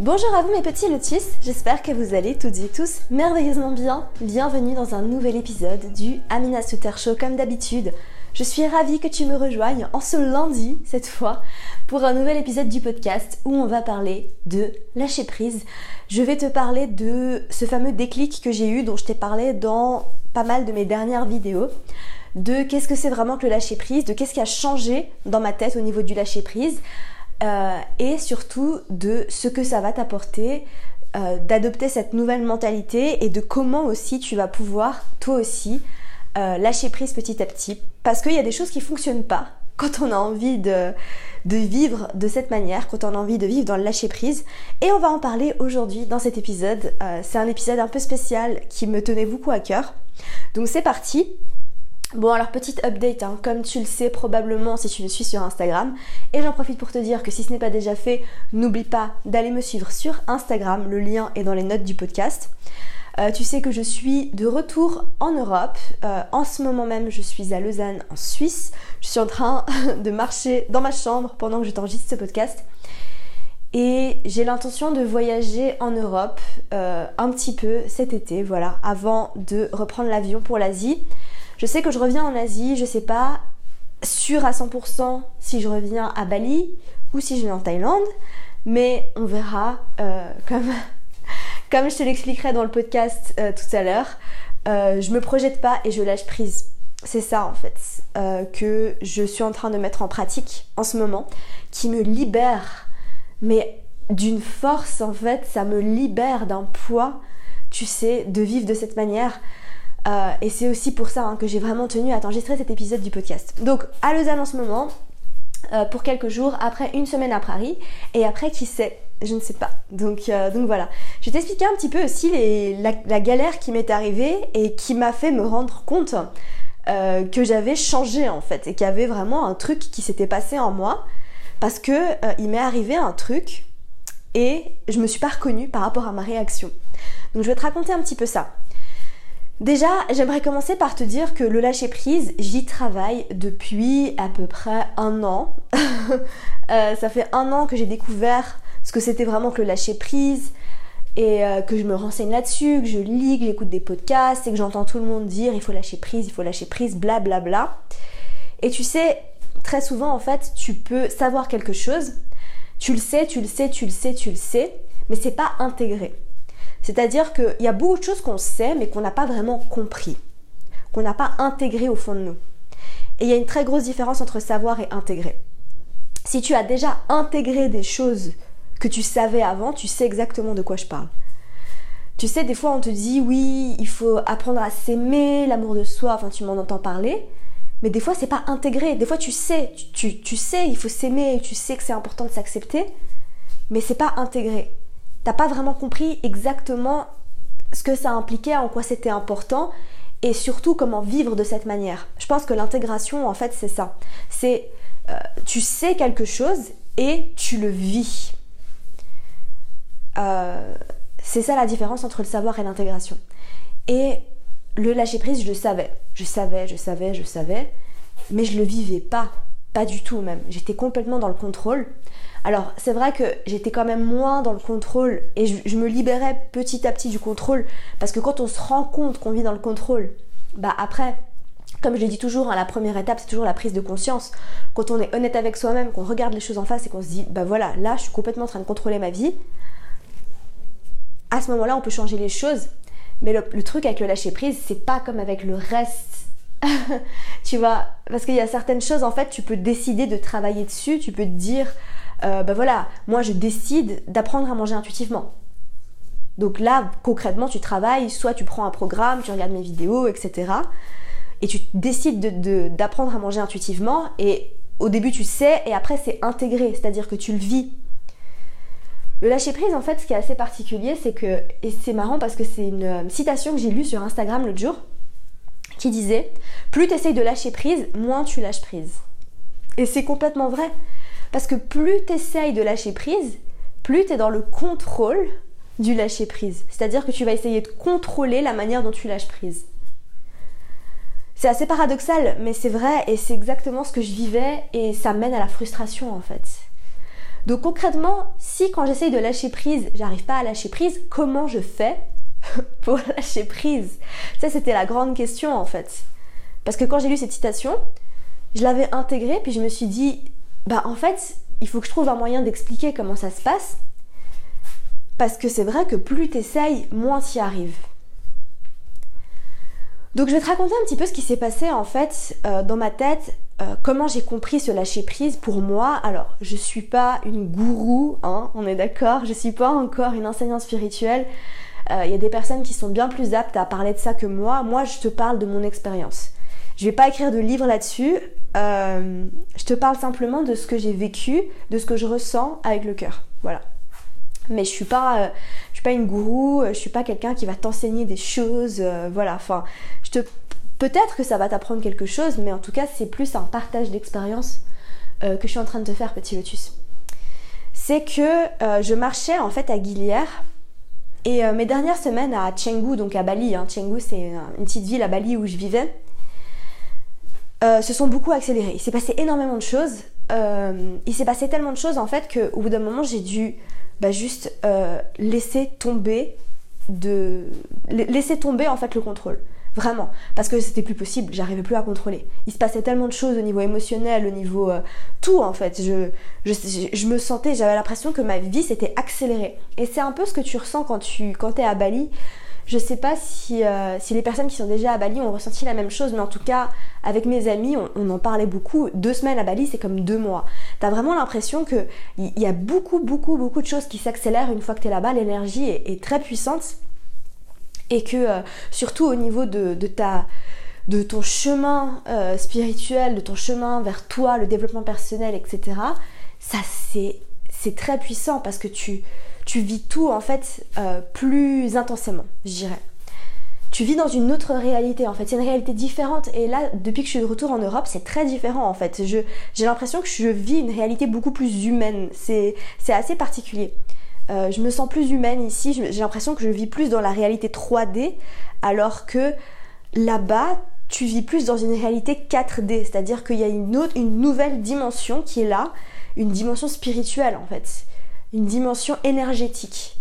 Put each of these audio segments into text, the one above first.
Bonjour à vous mes petits lotus, j'espère que vous allez toutes et tous merveilleusement bien. Bienvenue dans un nouvel épisode du Amina Suter Show comme d'habitude. Je suis ravie que tu me rejoignes en ce lundi, cette fois, pour un nouvel épisode du podcast où on va parler de lâcher prise. Je vais te parler de ce fameux déclic que j'ai eu, dont je t'ai parlé dans pas mal de mes dernières vidéos de qu'est-ce que c'est vraiment que le lâcher prise, de qu'est-ce qui a changé dans ma tête au niveau du lâcher prise, euh, et surtout de ce que ça va t'apporter euh, d'adopter cette nouvelle mentalité et de comment aussi tu vas pouvoir toi aussi euh, lâcher prise petit à petit parce qu'il y a des choses qui fonctionnent pas quand on a envie de, de vivre de cette manière, quand on a envie de vivre dans le lâcher prise. Et on va en parler aujourd'hui dans cet épisode. c'est un épisode un peu spécial qui me tenait beaucoup à cœur. Donc c'est parti. Bon alors petite update, hein. comme tu le sais probablement si tu me suis sur Instagram, et j'en profite pour te dire que si ce n'est pas déjà fait, n'oublie pas d'aller me suivre sur Instagram, le lien est dans les notes du podcast. Euh, tu sais que je suis de retour en Europe, euh, en ce moment même je suis à Lausanne en Suisse, je suis en train de marcher dans ma chambre pendant que je t'enregistre ce podcast. Et j'ai l'intention de voyager en Europe euh, un petit peu cet été, voilà, avant de reprendre l'avion pour l'Asie. Je sais que je reviens en Asie, je sais pas sûr à 100% si je reviens à Bali ou si je vais en Thaïlande, mais on verra euh, comme, je te l'expliquerai dans le podcast euh, tout à l'heure. Euh, je me projette pas et je lâche prise. C'est ça en fait que je suis en train de mettre en pratique en ce moment, qui me libère, mais d'une force en fait, ça me libère d'un poids, tu sais, de vivre de cette manière. Euh, et c'est aussi pour ça hein, que j'ai vraiment tenu à t'enregistrer cet épisode du podcast. Donc à Lausanne en ce moment, euh, pour quelques jours, après une semaine à Paris, et après qui sait je ne sais pas. Donc, euh, donc voilà. Je vais t'expliquer un petit peu aussi la, galère qui m'est arrivée et qui m'a fait me rendre compte que j'avais changé en fait et qu'il y avait vraiment un truc qui s'était passé en moi parce que il m'est arrivé un truc et je me suis pas reconnue par rapport à ma réaction. Donc je vais te raconter un petit peu ça. Déjà, j'aimerais commencer par te dire que le lâcher prise, j'y travaille depuis à peu près un an. Euh, ça fait un an que j'ai découvert ce que c'était vraiment que le lâcher prise et euh, que je me renseigne là-dessus, que je lis, que j'écoute des podcasts et que j'entends tout le monde dire il faut lâcher prise, il faut lâcher prise, blablabla. Bla bla. Et tu sais, très souvent en fait, tu peux savoir quelque chose, tu le sais, tu le sais, tu le sais, tu le sais, mais c'est pas intégré. C'est-à-dire qu'il y a beaucoup de choses qu'on sait mais qu'on n'a pas vraiment compris, qu'on n'a pas intégré au fond de nous. Et il y a une très grosse différence entre savoir et intégrer. Si tu as déjà intégré des choses que tu savais avant, tu sais exactement de quoi je parle. Tu sais, des fois on te dit oui, il faut apprendre à s'aimer, l'amour de soi, enfin tu m'en entends parler, mais des fois c'est pas intégré. Des fois tu sais, tu, sais, il faut s'aimer, tu sais que c'est important de s'accepter, mais c'est pas intégré t'as pas vraiment compris exactement ce que ça impliquait, en quoi c'était important et surtout comment vivre de cette manière. Je pense que l'intégration, en fait, c'est ça. C'est euh, tu sais quelque chose et tu le vis. Euh, c'est ça la différence entre le savoir et l'intégration. Et le lâcher prise, je le savais. Je savais, je savais, je savais, mais je le vivais pas. Pas du tout même. J'étais complètement dans le contrôle. Alors c'est vrai que j'étais quand même moins dans le contrôle et je, me libérais petit à petit du contrôle parce que quand on se rend compte qu'on vit dans le contrôle, bah après, comme je l'ai dit toujours, hein, la première étape c'est toujours la prise de conscience. Quand on est honnête avec soi-même, qu'on regarde les choses en face et qu'on se dit bah voilà, là je suis complètement en train de contrôler ma vie, à ce moment-là on peut changer les choses. Mais le, le truc avec le lâcher prise, c'est pas comme avec le reste tu vois, parce qu'il y a certaines choses, en fait, tu peux décider de travailler dessus, tu peux te dire, euh, ben voilà, moi je décide d'apprendre à manger intuitivement. Donc là, concrètement, tu travailles, soit tu prends un programme, tu regardes mes vidéos, etc. Et tu décides d'apprendre à manger intuitivement. Et au début, tu sais, et après, c'est intégré, c'est-à-dire que tu le vis. Le lâcher prise, en fait, ce qui est assez particulier, c'est que, et c'est marrant parce que c'est une euh, citation que j'ai lue sur Instagram l'autre jour, qui disait Plus tu essayes de lâcher prise, moins tu lâches prise. Et c'est complètement vrai. Parce que plus tu essayes de lâcher prise, plus tu es dans le contrôle du lâcher prise. C'est-à-dire que tu vas essayer de contrôler la manière dont tu lâches prise. C'est assez paradoxal, mais c'est vrai et c'est exactement ce que je vivais et ça mène à la frustration en fait. Donc concrètement, si quand j'essaye de lâcher prise, j'arrive pas à lâcher prise, comment je fais pour lâcher prise? Ça c'était la grande question en fait. Parce que quand j'ai lu cette citation, je l'avais intégrée puis je me suis dit bah en fait, il faut que je trouve un moyen d'expliquer comment ça se passe parce que c'est vrai que plus t'essayes, moins t'y arrives. Donc je vais te raconter un petit peu ce qui s'est passé en fait euh, dans ma tête, euh, comment j'ai compris ce lâcher prise pour moi. Alors je suis pas une gourou, hein, on est d'accord, je suis pas encore une enseignante spirituelle. Euh, il y a des personnes qui sont bien plus aptes à parler de ça que moi. Moi je te parle de mon expérience. Je vais pas écrire de livre là-dessus. je te parle simplement de ce que j'ai vécu, de ce que je ressens avec le cœur. Voilà mais je suis pas euh, je suis pas une gourou, euh, je suis pas quelqu'un qui va t'enseigner des choses, euh, voilà, enfin, je te peut-être que ça va t'apprendre quelque chose, mais en tout cas, c'est plus un partage d'expérience que je suis en train de te faire, petit lotus. C'est que je marchais en fait à Guilière et mes dernières semaines à Chengdu, donc à Bali, hein, c'est une, petite ville à Bali où je vivais, se sont beaucoup accélérées. Il s'est passé énormément de choses. il s'est passé tellement de choses en fait qu'au bout d'un moment j'ai dû bah, juste euh, laisser tomber de laisser tomber en fait le contrôle. Vraiment. Parce que c'était plus possible. J'arrivais plus à contrôler. Il se passait tellement de choses au niveau émotionnel au niveau euh, tout en fait. Je, je, me sentais j'avais l'impression que ma vie s'était accélérée. Et c'est un peu ce que tu ressens quand tu quand es à Bali je sais pas si, euh, si, les personnes qui sont déjà à Bali ont ressenti la même chose, mais en tout cas, avec mes amis, on, en parlait beaucoup. Deux semaines à Bali, c'est comme deux mois. T'as vraiment l'impression qu'il y, a beaucoup, beaucoup, beaucoup de choses qui s'accélèrent une fois que tu es là-bas. L'énergie est, très puissante. Et que, euh, surtout au niveau de ton chemin euh, spirituel, de ton chemin vers toi, le développement personnel, etc., ça c'est très puissant parce que tu, tu vis tout en fait euh, plus intensément, je dirais. Tu vis dans une autre réalité en fait, c'est une réalité différente et là depuis que je suis de retour en Europe c'est très différent en fait. J'ai l'impression que je vis une réalité beaucoup plus humaine, c'est assez particulier. Euh, je me sens plus humaine ici, j'ai l'impression que je vis plus dans la réalité 3D alors que là-bas tu vis plus dans une réalité 4D, c'est-à-dire qu'il y a une, autre, une nouvelle dimension qui est là, une dimension spirituelle en fait une dimension énergétique.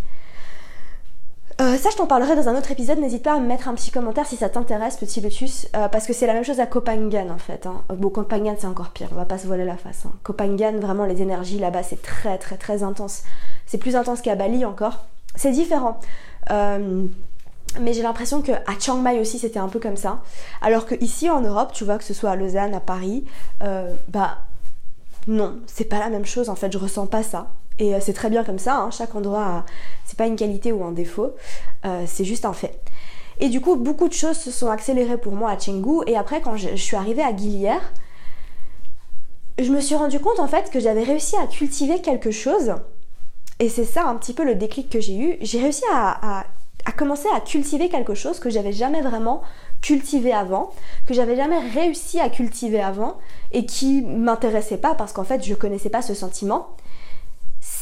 Euh, ça, je t'en parlerai dans un autre épisode. N'hésite pas à me mettre un petit commentaire si ça t'intéresse, petit Lotus, euh, parce que c'est la même chose à Copenhagen en fait. Hein. Bon, Copenhagen c'est encore pire, on va pas se voiler la face. Hein. Copenhagen, vraiment, les énergies là-bas, c'est très très très intense. C'est plus intense qu'à Bali encore. C'est différent. Euh, mais j'ai l'impression qu'à Chiang Mai aussi c'était un peu comme ça. Alors que ici en Europe, tu vois, que ce soit à Lausanne, à Paris, bah non, c'est pas la même chose en fait, je ressens pas ça. Et euh, c'est très bien comme ça, hein. chaque endroit, c'est pas une qualité ou un défaut, euh, c'est juste un fait. Et du coup, beaucoup de choses se sont accélérées pour moi à Chengdu. Et après, quand je, suis arrivée à Guilière, je me suis rendu compte en fait que j'avais réussi à cultiver quelque chose. Et c'est ça un petit peu le déclic que j'ai eu. J'ai réussi à, commencer à cultiver quelque chose que j'avais jamais vraiment cultivé avant, que j'avais jamais réussi à cultiver avant et qui m'intéressait pas parce qu'en fait je connaissais pas ce sentiment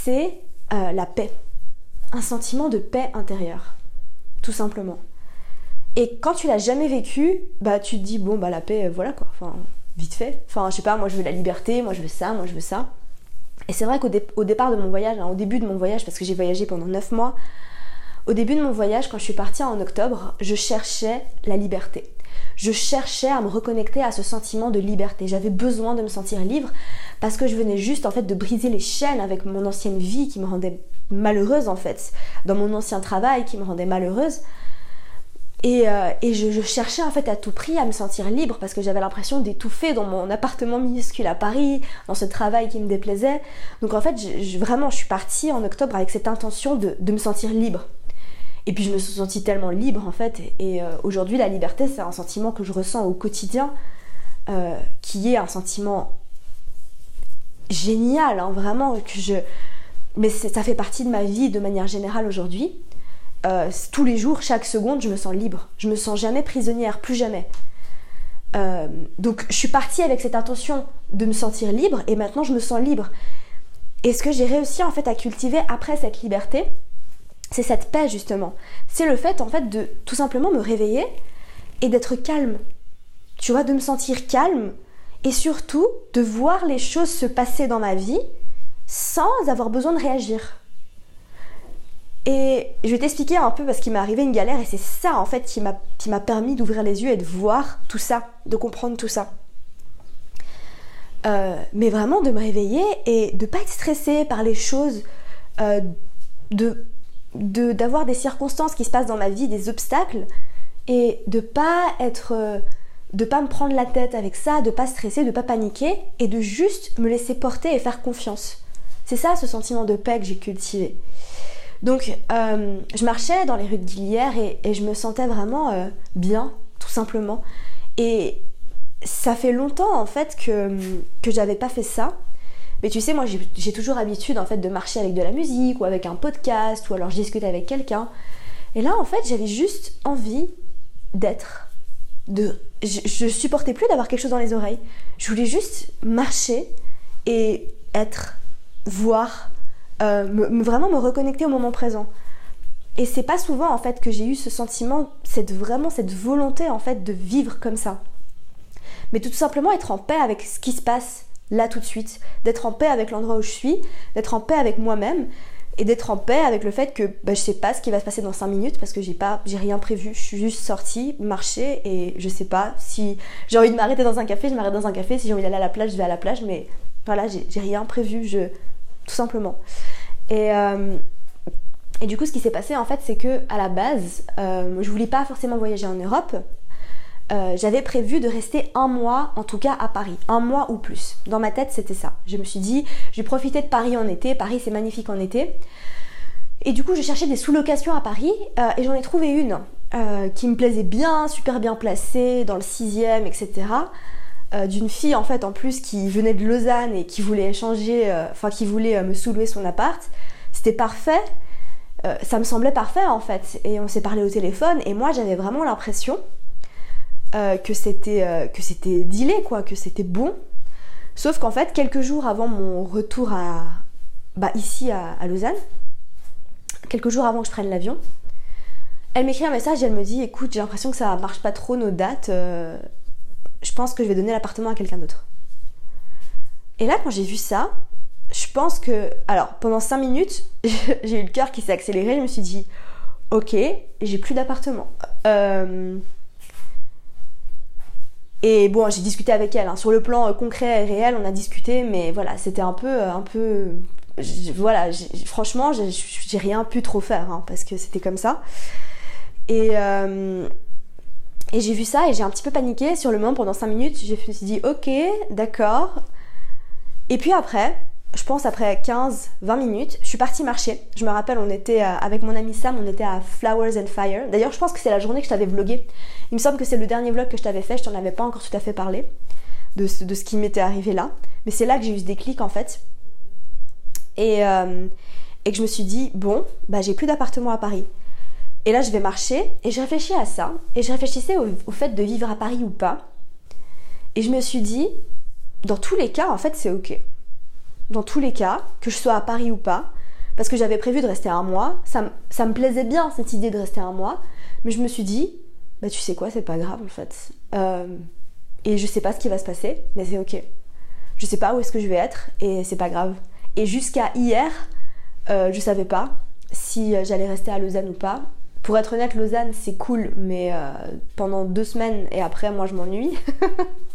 c'est euh, la paix. Un sentiment de paix intérieure. Tout simplement. Et quand tu l'as jamais vécu, bah tu te dis bon bah la paix, euh, voilà quoi. Enfin, vite fait. Enfin, je sais pas, moi je veux la liberté, moi je veux ça, moi je veux ça. Et c'est vrai qu'au départ de mon voyage, hein, au début de mon voyage, parce que j'ai voyagé pendant 9 mois, au début de mon voyage, quand je suis partie en octobre, je cherchais la liberté. Je cherchais à me reconnecter à ce sentiment de liberté. J'avais besoin de me sentir libre parce que je venais juste en fait de briser les chaînes avec mon ancienne vie qui me rendait malheureuse en fait, dans mon ancien travail qui me rendait malheureuse. Et, euh, je, cherchais en fait à tout prix à me sentir libre parce que j'avais l'impression d'étouffer dans mon appartement minuscule à Paris, dans ce travail qui me déplaisait. Donc en fait, vraiment, je suis partie en octobre avec cette intention de, me sentir libre. Et puis je me suis sentie tellement libre en fait. Et euh, aujourd'hui, la liberté, c'est un sentiment que je ressens au quotidien, euh, qui est un sentiment génial, hein, vraiment, que je, mais ça fait partie de ma vie de manière générale aujourd'hui. Euh, tous les jours, chaque seconde, je me sens libre. Je me sens jamais prisonnière, plus jamais. Donc je suis partie avec cette intention de me sentir libre et maintenant je me sens libre. Et ce que j'ai réussi en fait à cultiver après cette liberté, c'est cette paix justement. C'est le fait en fait de tout simplement me réveiller et d'être calme. Tu vois, de me sentir calme et surtout de voir les choses se passer dans ma vie sans avoir besoin de réagir. Et je vais t'expliquer un peu parce qu'il m'est arrivé une galère et c'est ça en fait qui m'a permis d'ouvrir les yeux et de voir tout ça, de comprendre tout ça. Euh, mais vraiment de me réveiller et de pas être stressée par les choses, euh, de d'avoir des circonstances qui se passent dans ma vie, des obstacles, et de pas être, euh, de pas me prendre la tête avec ça, de pas stresser, de pas paniquer, et de juste me laisser porter et faire confiance. C'est ça ce sentiment de paix que j'ai cultivé. Donc je marchais dans les rues de Guillière et, je me sentais vraiment bien, tout simplement. Et ça fait longtemps en fait que, que j'avais pas fait ça. Mais tu sais, moi j'ai toujours l'habitude en fait de marcher avec de la musique ou avec un podcast ou alors je discute avec quelqu'un. Et là en fait j'avais juste envie d'être. De... Je, je supportais plus d'avoir quelque chose dans les oreilles. Je voulais juste marcher et être, voir, euh, vraiment me reconnecter au moment présent. Et c'est pas souvent en fait que j'ai eu ce sentiment, cette vraiment cette volonté en fait de vivre comme ça mais tout simplement être en paix avec ce qui se passe là tout de suite, d'être en paix avec l'endroit où je suis, d'être en paix avec moi-même et d'être en paix avec le fait que bah, je sais pas ce qui va se passer dans 5 minutes parce que j'ai pas j'ai rien prévu, je suis juste sortie, marcher et je sais pas si j'ai envie de m'arrêter dans un café, je m'arrête dans un café, si j'ai envie d'aller à la plage, je vais à la plage mais voilà, j'ai rien prévu, je tout simplement. Et euh, et du coup, ce qui s'est passé en fait, c'est que à la base, euh, je voulais pas forcément voyager en Europe. Euh, j'avais prévu de rester un mois, en tout cas à Paris, un mois ou plus. Dans ma tête, c'était ça. Je me suis dit, je vais profiter de Paris en été. Paris, c'est magnifique en été. Et du coup, je cherchais des sous-locations à Paris euh, et j'en ai trouvé une euh, qui me plaisait bien, super bien placée, dans le sixième, etc. D'une fille en fait en plus qui venait de Lausanne et qui voulait échanger, enfin qui voulait me sous-louer son appart. C'était parfait. ça me semblait parfait en fait. Et on s'est parlé au téléphone et moi j'avais vraiment l'impression euh, que c'était euh, que c'était quoi, c'était bon. Sauf qu'en fait, quelques jours avant mon retour à bah, ici à, Lausanne, quelques jours avant que je prenne l'avion, elle m'écrit un message et elle me dit écoute, j'ai l'impression que ça marche pas trop nos dates, euh, je pense que je vais donner l'appartement à quelqu'un d'autre. Et là, quand j'ai vu ça, je pense que. Alors, pendant 5 minutes, j'ai eu le cœur qui s'est accéléré, je me suis dit ok, j'ai plus d'appartement. Et bon, j'ai discuté avec elle. Hein. Sur le plan euh, concret et réel, on a discuté, mais voilà, c'était un peu, euh, un peu, voilà. Franchement, j'ai rien pu trop faire hein, parce que c'était comme ça. Et euh, et j'ai vu ça et j'ai un petit peu paniqué sur le moment pendant 5 minutes. Je me suis dit, ok, d'accord. Et puis après, je pense après 15-20 minutes, je suis partie marcher. Je me rappelle, on était euh, avec mon ami Sam, on était à Flowers and Fire. D'ailleurs, je pense que c'est la journée que je t'avais vlogué. Il me semble que c'est le dernier vlog que je t'avais fait, je t'en avais pas encore tout à fait parlé de ce, qui m'était arrivé là. Mais c'est là que j'ai eu ce déclic en fait. Et, euh, et que je me suis dit, bon, bah j'ai plus d'appartement à Paris. Et là, je vais marcher et je réfléchis à ça. Et je réfléchissais au fait de vivre à Paris ou pas. Et je me suis dit, dans tous les cas, en fait, c'est ok dans tous les cas, que je sois à Paris ou pas, parce que j'avais prévu de rester un mois. Ça, me plaisait bien cette idée de rester un mois, mais je me suis dit, bah tu sais quoi, c'est pas grave en fait. Euh, et je sais pas ce qui va se passer, mais c'est ok. Je sais pas où est-ce que je vais être et c'est pas grave. Et jusqu'à hier, euh, je savais pas si j'allais rester à Lausanne ou pas. Pour être honnête, Lausanne c'est cool, mais euh, pendant deux semaines et après, moi je m'ennuie.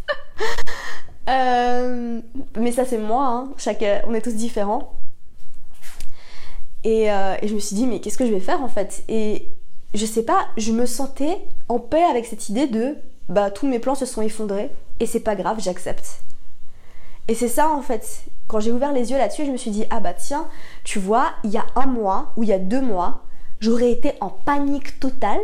Euh, mais ça c'est moi, hein. Chaque, on est tous différents. Euh, et, je me suis dit mais qu'est-ce que je vais faire en fait? Et je sais pas, je me sentais en paix avec cette idée de bah tous mes plans se sont effondrés et c'est pas grave, j'accepte. Et c'est ça en fait. Quand j'ai ouvert les yeux là-dessus, je me suis dit ah bah tiens, tu vois, il y a un mois ou il y a deux mois, j'aurais été en panique totale.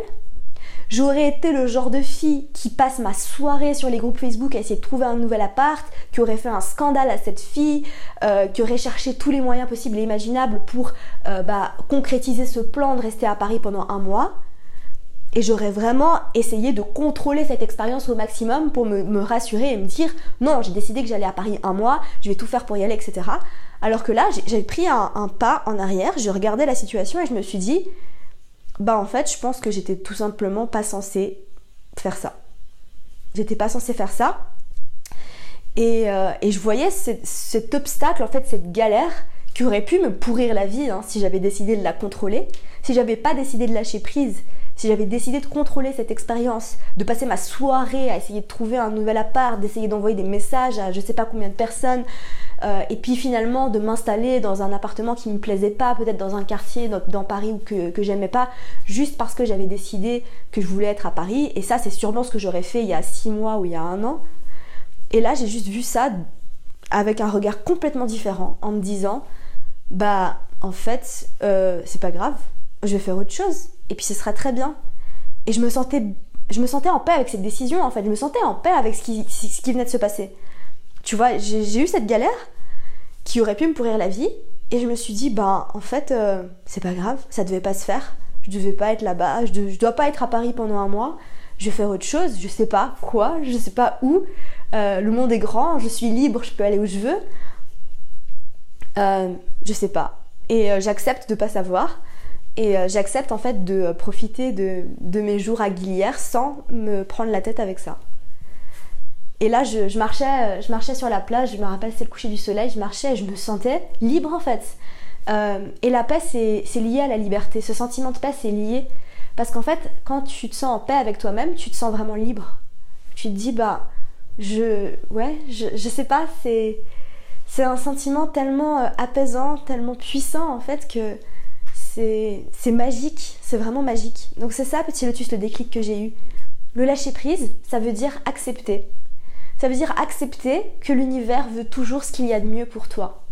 J'aurais été le genre de fille qui passe ma soirée sur les groupes Facebook à essayer de trouver un nouvel appart, qui aurait fait un scandale à cette fille, euh, qui aurait cherché tous les moyens possibles et imaginables pour euh, bah, concrétiser ce plan de rester à Paris pendant un mois. Et j'aurais vraiment essayé de contrôler cette expérience au maximum pour me, rassurer et me dire non, j'ai décidé que j'allais à Paris un mois, je vais tout faire pour y aller, etc. Alors que là, j'ai pris un, un, pas en arrière, j'ai regardé la situation et je me suis dit bah en fait, je pense que j'étais tout simplement pas censée faire ça. J'étais pas censée faire ça. Et, euh, je voyais cet obstacle, en fait, cette galère qui aurait pu me pourrir la vie hein, si j'avais décidé de la contrôler, si j'avais pas décidé de lâcher prise, si j'avais décidé de contrôler cette expérience, de passer ma soirée à essayer de trouver un nouvel appart, d'essayer d'envoyer des messages à je sais pas combien de personnes, euh, et puis finalement de m'installer dans un appartement qui me plaisait pas, peut-être dans un quartier dans, Paris ou que, j'aimais pas, juste parce que j'avais décidé que je voulais être à Paris. Et ça, c'est sûrement ce que j'aurais fait il y a six mois ou il y a un an. Et là, j'ai juste vu ça avec un regard complètement différent, en me disant, bah en fait, euh, c'est pas grave, je vais faire autre chose, et puis ce sera très bien. Et je me sentais, je me sentais en paix avec cette décision, en fait, je me sentais en paix avec ce qui, ce qui venait de se passer. Tu vois, j'ai eu cette galère qui aurait pu me pourrir la vie. Et je me suis dit, bah en fait, euh, c'est pas grave, ça devait pas se faire. Je devais pas être là-bas, je, dois pas être à Paris pendant un mois. Je vais faire autre chose, je sais pas quoi, je sais pas où. Euh, le monde est grand, je suis libre, je peux aller où je veux. Euh, je sais pas. Et j'accepte de pas savoir. Et j'accepte en fait de profiter de, de mes jours à Guilière sans me prendre la tête avec ça. Et là, je, marchais, euh, je marchais sur la plage, je me rappelle, c'est le coucher du soleil, je marchais et je me sentais libre en fait. Euh, et la paix, c'est lié à la liberté. Ce sentiment de paix, c'est lié. Parce qu'en fait, quand tu te sens en paix avec toi-même, tu te sens vraiment libre. Tu te dis, bah, je. Ouais, je, je sais pas, c'est. C'est un sentiment tellement euh, apaisant, tellement puissant en fait que c'est magique, c'est vraiment magique. Donc c'est ça, petit lotus, le déclic que j'ai eu. Le lâcher prise, ça veut dire accepter. Ça veut dire accepter que l'univers veut toujours ce qu'il y a de mieux pour toi.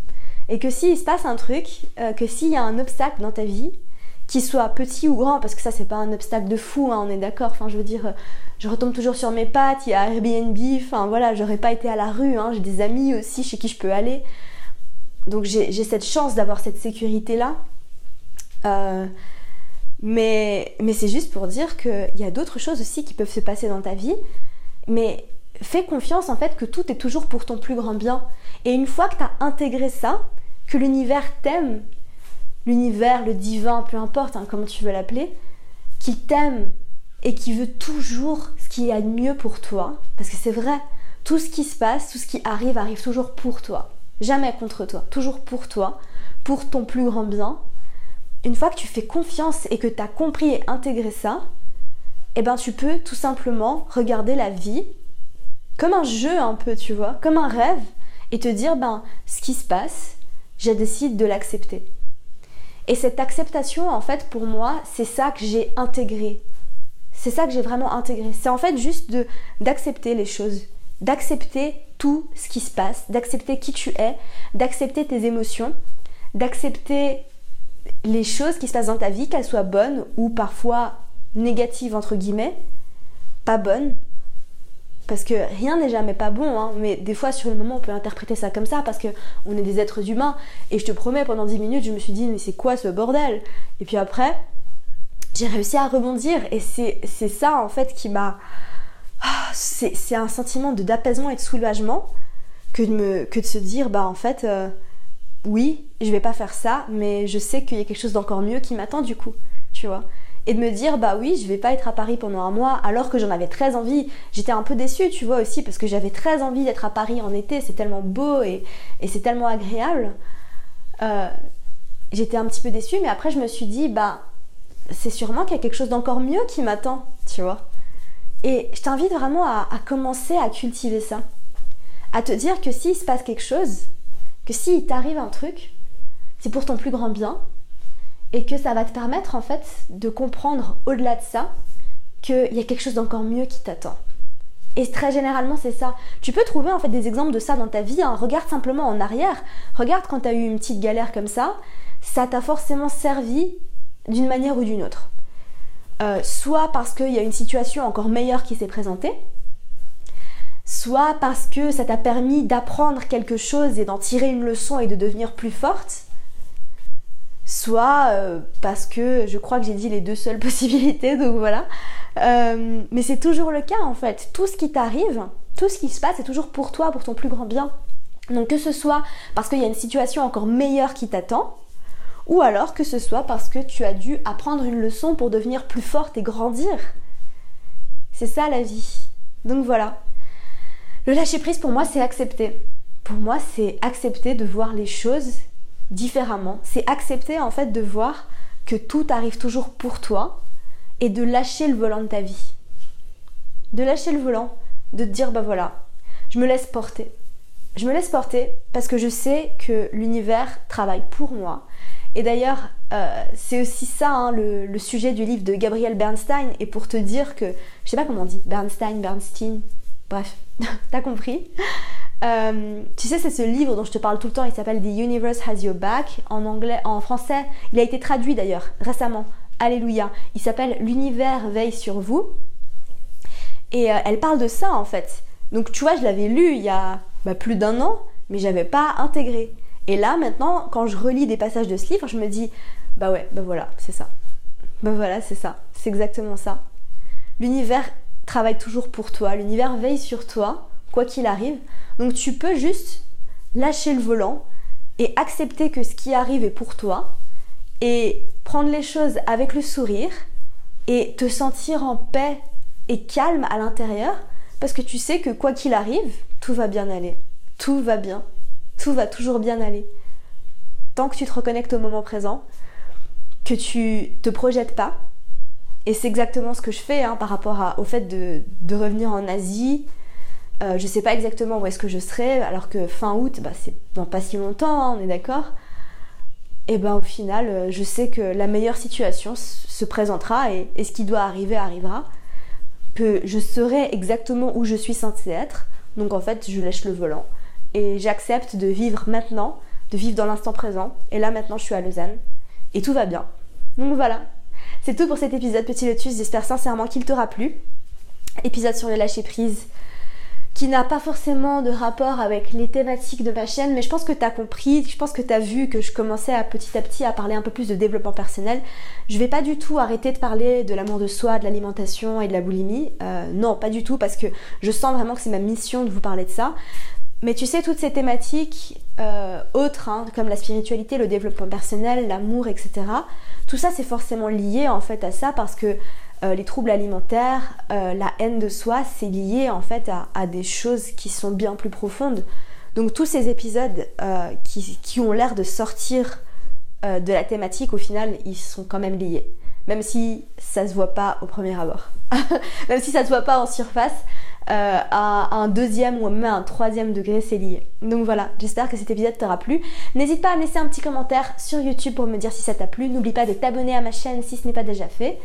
Et que s'il se passe un truc, euh, que s'il y a un obstacle dans ta vie, qu'il soit petit ou grand, parce que ça c'est pas un obstacle de fou, hein, on est d'accord, enfin je veux dire, euh, je retombe toujours sur mes pattes, il y a Airbnb, enfin voilà, j'aurais pas été à la rue, hein, j'ai des amis aussi chez qui je peux aller. Donc j'ai cette chance d'avoir cette sécurité-là. Euh, mais mais c'est juste pour dire qu'il y a d'autres choses aussi qui peuvent se passer dans ta vie. Mais fais confiance en fait que tout est toujours pour ton plus grand bien. Et une fois que tu as intégré ça, que l'univers t'aime, l'univers, le divin, peu importe hein, comment tu veux l'appeler, qu'il t'aime et qui veut toujours ce qui a de mieux pour toi, parce que c'est vrai, tout ce qui se passe, tout ce qui arrive, arrive toujours pour toi, jamais contre toi, toujours pour toi, pour ton plus grand bien. Une fois que tu fais confiance et que tu as compris et intégré ça, eh ben tu peux tout simplement regarder la vie comme un jeu un peu, tu vois, comme un rêve, et te dire, ben, ce qui se passe, je décide de l'accepter. Et cette acceptation, en fait, pour moi, c'est ça que j'ai intégré. C'est ça que j'ai vraiment intégré. C'est en fait juste de d'accepter les choses, d'accepter tout ce qui se passe, d'accepter qui tu es, d'accepter tes émotions, d'accepter les choses qui se passent dans ta vie, qu'elles soient bonnes ou parfois négatives entre guillemets, pas bonnes, parce que rien n'est jamais pas bon, hein, mais des fois sur le moment on peut interpréter ça comme ça parce que on est des êtres humains. Et je te promets, pendant 10 minutes, je me suis dit mais c'est quoi ce bordel? Et puis après, j'ai réussi à rebondir. Et c'est ça en fait qui m'a... Ah, c'est un sentiment d'apaisement et de soulagement que de, me, se dire bah en fait euh, oui, je vais pas faire ça, mais je sais qu'il y a quelque chose d'encore mieux qui m'attend du coup, tu vois et de me dire bah oui je vais pas être à Paris pendant un mois alors que j'en avais très envie. J'étais un peu déçue tu vois aussi parce que j'avais très envie d'être à Paris en été. C'est tellement beau et, c'est tellement agréable. Euh, j'étais un petit peu déçue mais après je me suis dit bah c'est sûrement qu'il y a quelque chose d'encore mieux qui m'attend tu vois. Et je t'invite vraiment à, à commencer à cultiver ça. À te dire que s'il se passe quelque chose que s'il t'arrive un truc c'est pour ton plus grand bien et que ça va te permettre en fait de comprendre au-delà de ça qu'il y a quelque chose d'encore mieux qui t'attend. Et très généralement, c'est ça. Tu peux trouver en fait des exemples de ça dans ta vie. Hein. Regarde simplement en arrière. Regarde quand tu as eu une petite galère comme ça. Ça t'a forcément servi d'une manière ou d'une autre. euh, soit parce qu'il y a une situation encore meilleure qui s'est présentée, soit parce que ça t'a permis d'apprendre quelque chose et d'en tirer une leçon et de devenir plus forte, soit euh, parce que je crois que j'ai dit les deux seules possibilités, donc voilà. Euh, mais c'est toujours le cas en fait. Tout ce qui t'arrive, tout ce qui se passe, c'est toujours pour toi, pour ton plus grand bien. Donc que ce soit parce qu'il y a une situation encore meilleure qui t'attend, ou alors que ce soit parce que tu as dû apprendre une leçon pour devenir plus forte et grandir. C'est ça la vie. Donc voilà. Le lâcher prise pour moi, c'est accepter. Pour moi, c'est accepter de voir les choses différemment. C'est accepter en fait de voir que tout arrive toujours pour toi et de lâcher le volant de ta vie. De lâcher le volant, de te dire bah voilà, je me laisse porter. Je me laisse porter parce que je sais que l'univers travaille pour moi. Et d'ailleurs, euh, c'est aussi ça hein, le, sujet du livre de Gabriel Bernstein. Et pour te dire que, je sais pas comment on dit, Bernstein, Bernstein, bref, t'as compris. Euh, tu sais, c'est ce livre dont je te parle tout le temps, il s'appelle The Universe Has Your Back. En anglais, en français, il a été traduit d'ailleurs récemment. Alléluia. Il s'appelle L'univers veille sur vous. Et euh, elle parle de ça en fait. Donc tu vois, je l'avais lu il y a bah, plus d'un an, mais j'avais pas intégré. Et là maintenant, quand je relis des passages de ce livre, je me dis bah ouais, bah voilà, c'est ça. Bah voilà, c'est ça. C'est exactement ça. L'univers travaille toujours pour toi, l'univers veille sur toi, quoi qu'il arrive. Donc tu peux juste lâcher le volant et accepter que ce qui arrive est pour toi et prendre les choses avec le sourire et te sentir en paix et calme à l'intérieur parce que tu sais que quoi qu'il arrive, tout va bien aller. Tout va bien. Tout va toujours bien aller. Tant que tu te reconnectes au moment présent, que tu te projettes pas. Et c'est exactement ce que je fais hein, par rapport au fait de, revenir en Asie. Euh, je sais pas exactement où est-ce que je serai, alors que fin août, bah, c'est dans pas si longtemps, hein, on est d'accord et ben au final, euh, je sais que la meilleure situation se présentera et, ce qui doit arriver arrivera. Que je saurai exactement où je suis censée être. Donc en fait, je lâche le volant et j'accepte de vivre maintenant, de vivre dans l'instant présent. Et là maintenant, je suis à Lausanne et tout va bien. Donc voilà. C'est tout pour cet épisode Petit Lotus. J'espère sincèrement qu'il t'aura plu. Épisode sur le lâcher prise qui n'a pas forcément de rapport avec les thématiques de ma chaîne, mais je pense que tu as compris, je pense que tu as vu que je commençais à petit à petit à parler un peu plus de développement personnel. Je vais pas du tout arrêter de parler de l'amour de soi, de l'alimentation et de la boulimie. Euh, non, pas du tout, parce que je sens vraiment que c'est ma mission de vous parler de ça. Mais tu sais, toutes ces thématiques euh, autres, hein, comme la spiritualité, le développement personnel, l'amour, etc., tout ça c'est forcément lié en fait à ça parce que euh, les troubles alimentaires, euh, la haine de soi, c'est lié en fait à, des choses qui sont bien plus profondes. Donc tous ces épisodes euh, qui, ont l'air de sortir de la thématique, au final, ils sont quand même liés. Même si ça se voit pas au premier abord. même si ça se voit pas en surface, à un deuxième ou même un troisième degré, c'est lié. Donc voilà, j'espère que cet épisode t'aura plu. N'hésite pas à laisser un petit commentaire sur YouTube pour me dire si ça t'a plu. N'oublie pas de t'abonner à ma chaîne si ce n'est pas déjà fait.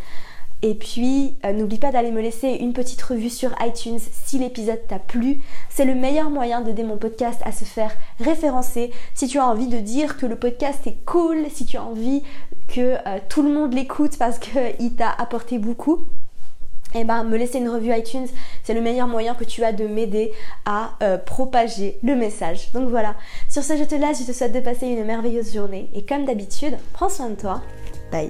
Et puis, euh, n'oublie pas d'aller me laisser une petite revue sur iTunes si l'épisode t'a plu. C'est le meilleur moyen d'aider mon podcast à se faire référencer. Si tu as envie de dire que le podcast est cool, si tu as envie que euh, tout le monde l'écoute parce qu'il t'a apporté beaucoup, eh ben, me laisser une revue iTunes, c'est le meilleur moyen que tu as de m'aider à euh, propager le message. Donc voilà, sur ce je te laisse, je te souhaite de passer une merveilleuse journée et comme d'habitude, prends soin de toi. Bye.